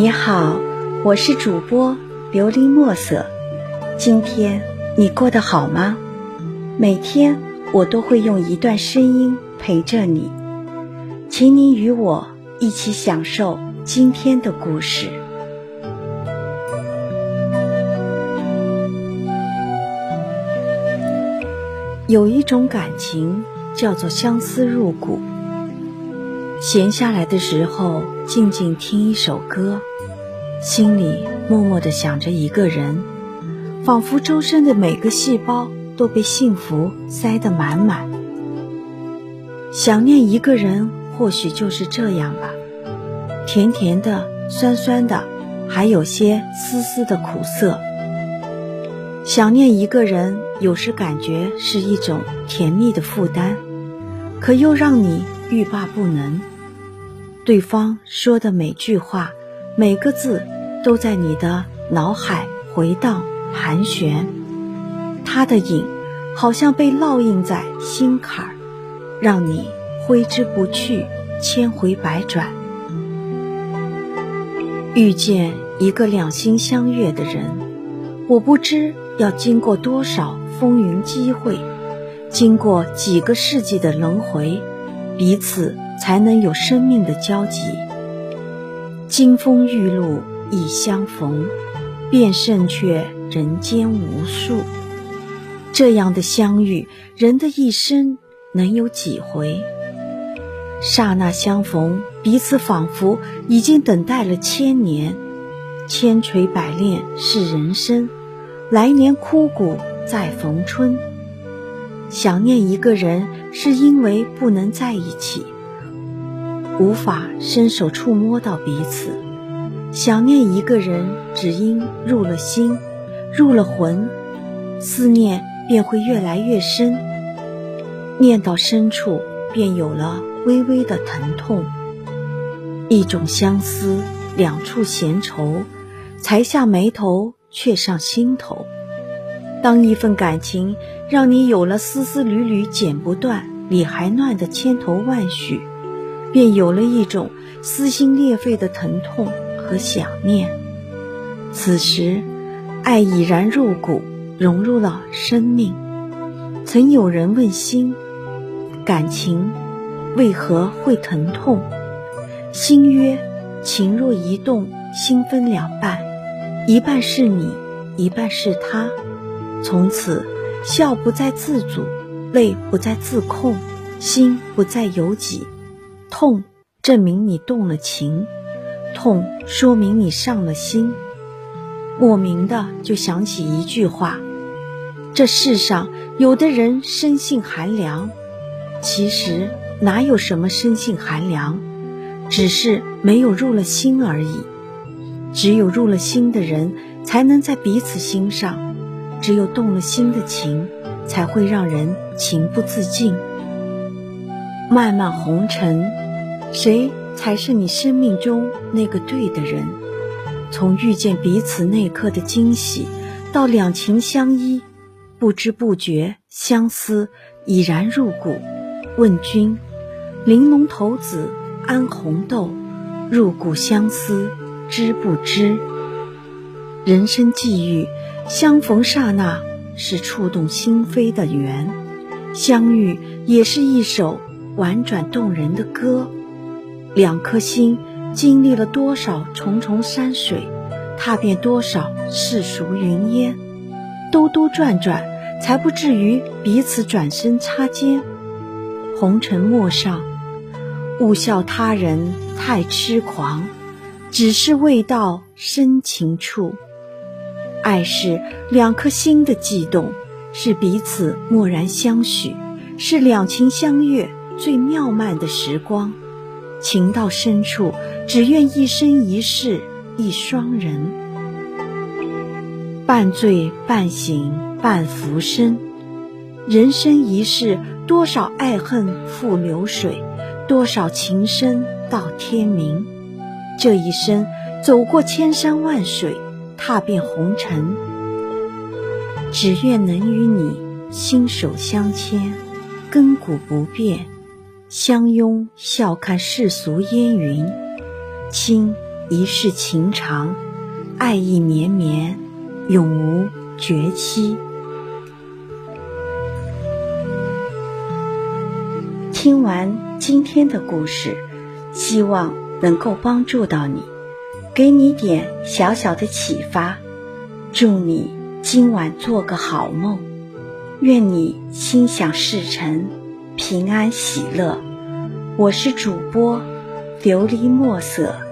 你好，我是主播琉璃墨色。今天你过得好吗？每天我都会用一段声音陪着你，请你与我一起享受今天的故事。有一种感情叫做相思入骨。闲下来的时候，静静听一首歌，心里默默地想着一个人，仿佛周身的每个细胞都被幸福塞得满满。想念一个人，或许就是这样吧，甜甜的，酸酸的，还有些丝丝的苦涩。想念一个人，有时感觉是一种甜蜜的负担，可又让你欲罢不能。对方说的每句话、每个字，都在你的脑海回荡盘旋。他的影，好像被烙印在心坎儿，让你挥之不去，千回百转。遇见一个两心相悦的人，我不知。要经过多少风云机会，经过几个世纪的轮回，彼此才能有生命的交集。金风玉露一相逢，便胜却人间无数。这样的相遇，人的一生能有几回？刹那相逢，彼此仿佛已经等待了千年。千锤百炼是人生。来年枯骨再逢春。想念一个人，是因为不能在一起，无法伸手触摸到彼此。想念一个人，只因入了心，入了魂，思念便会越来越深。念到深处，便有了微微的疼痛。一种相思，两处闲愁，才下眉头。却上心头。当一份感情让你有了丝丝缕缕剪不断、理还乱的千头万绪，便有了一种撕心裂肺的疼痛和想念。此时，爱已然入骨，融入了生命。曾有人问心：感情为何会疼痛？心曰：情若一动，心分两半。一半是你，一半是他。从此，笑不再自主，泪不再自控，心不再由己。痛证明你动了情，痛说明你上了心。莫名的就想起一句话：这世上有的人生性寒凉，其实哪有什么生性寒凉，只是没有入了心而已。只有入了心的人，才能在彼此心上；只有动了心的情，才会让人情不自禁。漫漫红尘，谁才是你生命中那个对的人？从遇见彼此那刻的惊喜，到两情相依，不知不觉相思已然入骨。问君，玲珑骰子安红豆，入骨相思。知不知？人生际遇，相逢刹那是触动心扉的缘，相遇也是一首婉转动人的歌。两颗心经历了多少重重山水，踏遍多少世俗云烟，兜兜转转，才不至于彼此转身擦肩。红尘陌上，勿笑他人太痴狂。只是未到深情处，爱是两颗心的悸动，是彼此默然相许，是两情相悦最妙曼的时光。情到深处，只愿一生一世一双人，半醉半醒半浮生。人生一世，多少爱恨付流水，多少情深到天明。这一生走过千山万水，踏遍红尘，只愿能与你心手相牵，亘古不变，相拥笑看世俗烟云。倾，一世情长，爱意绵绵，永无绝期。听完今天的故事，希望能够帮助到你，给你点小小的启发。祝你今晚做个好梦，愿你心想事成，平安喜乐。我是主播琉璃墨色。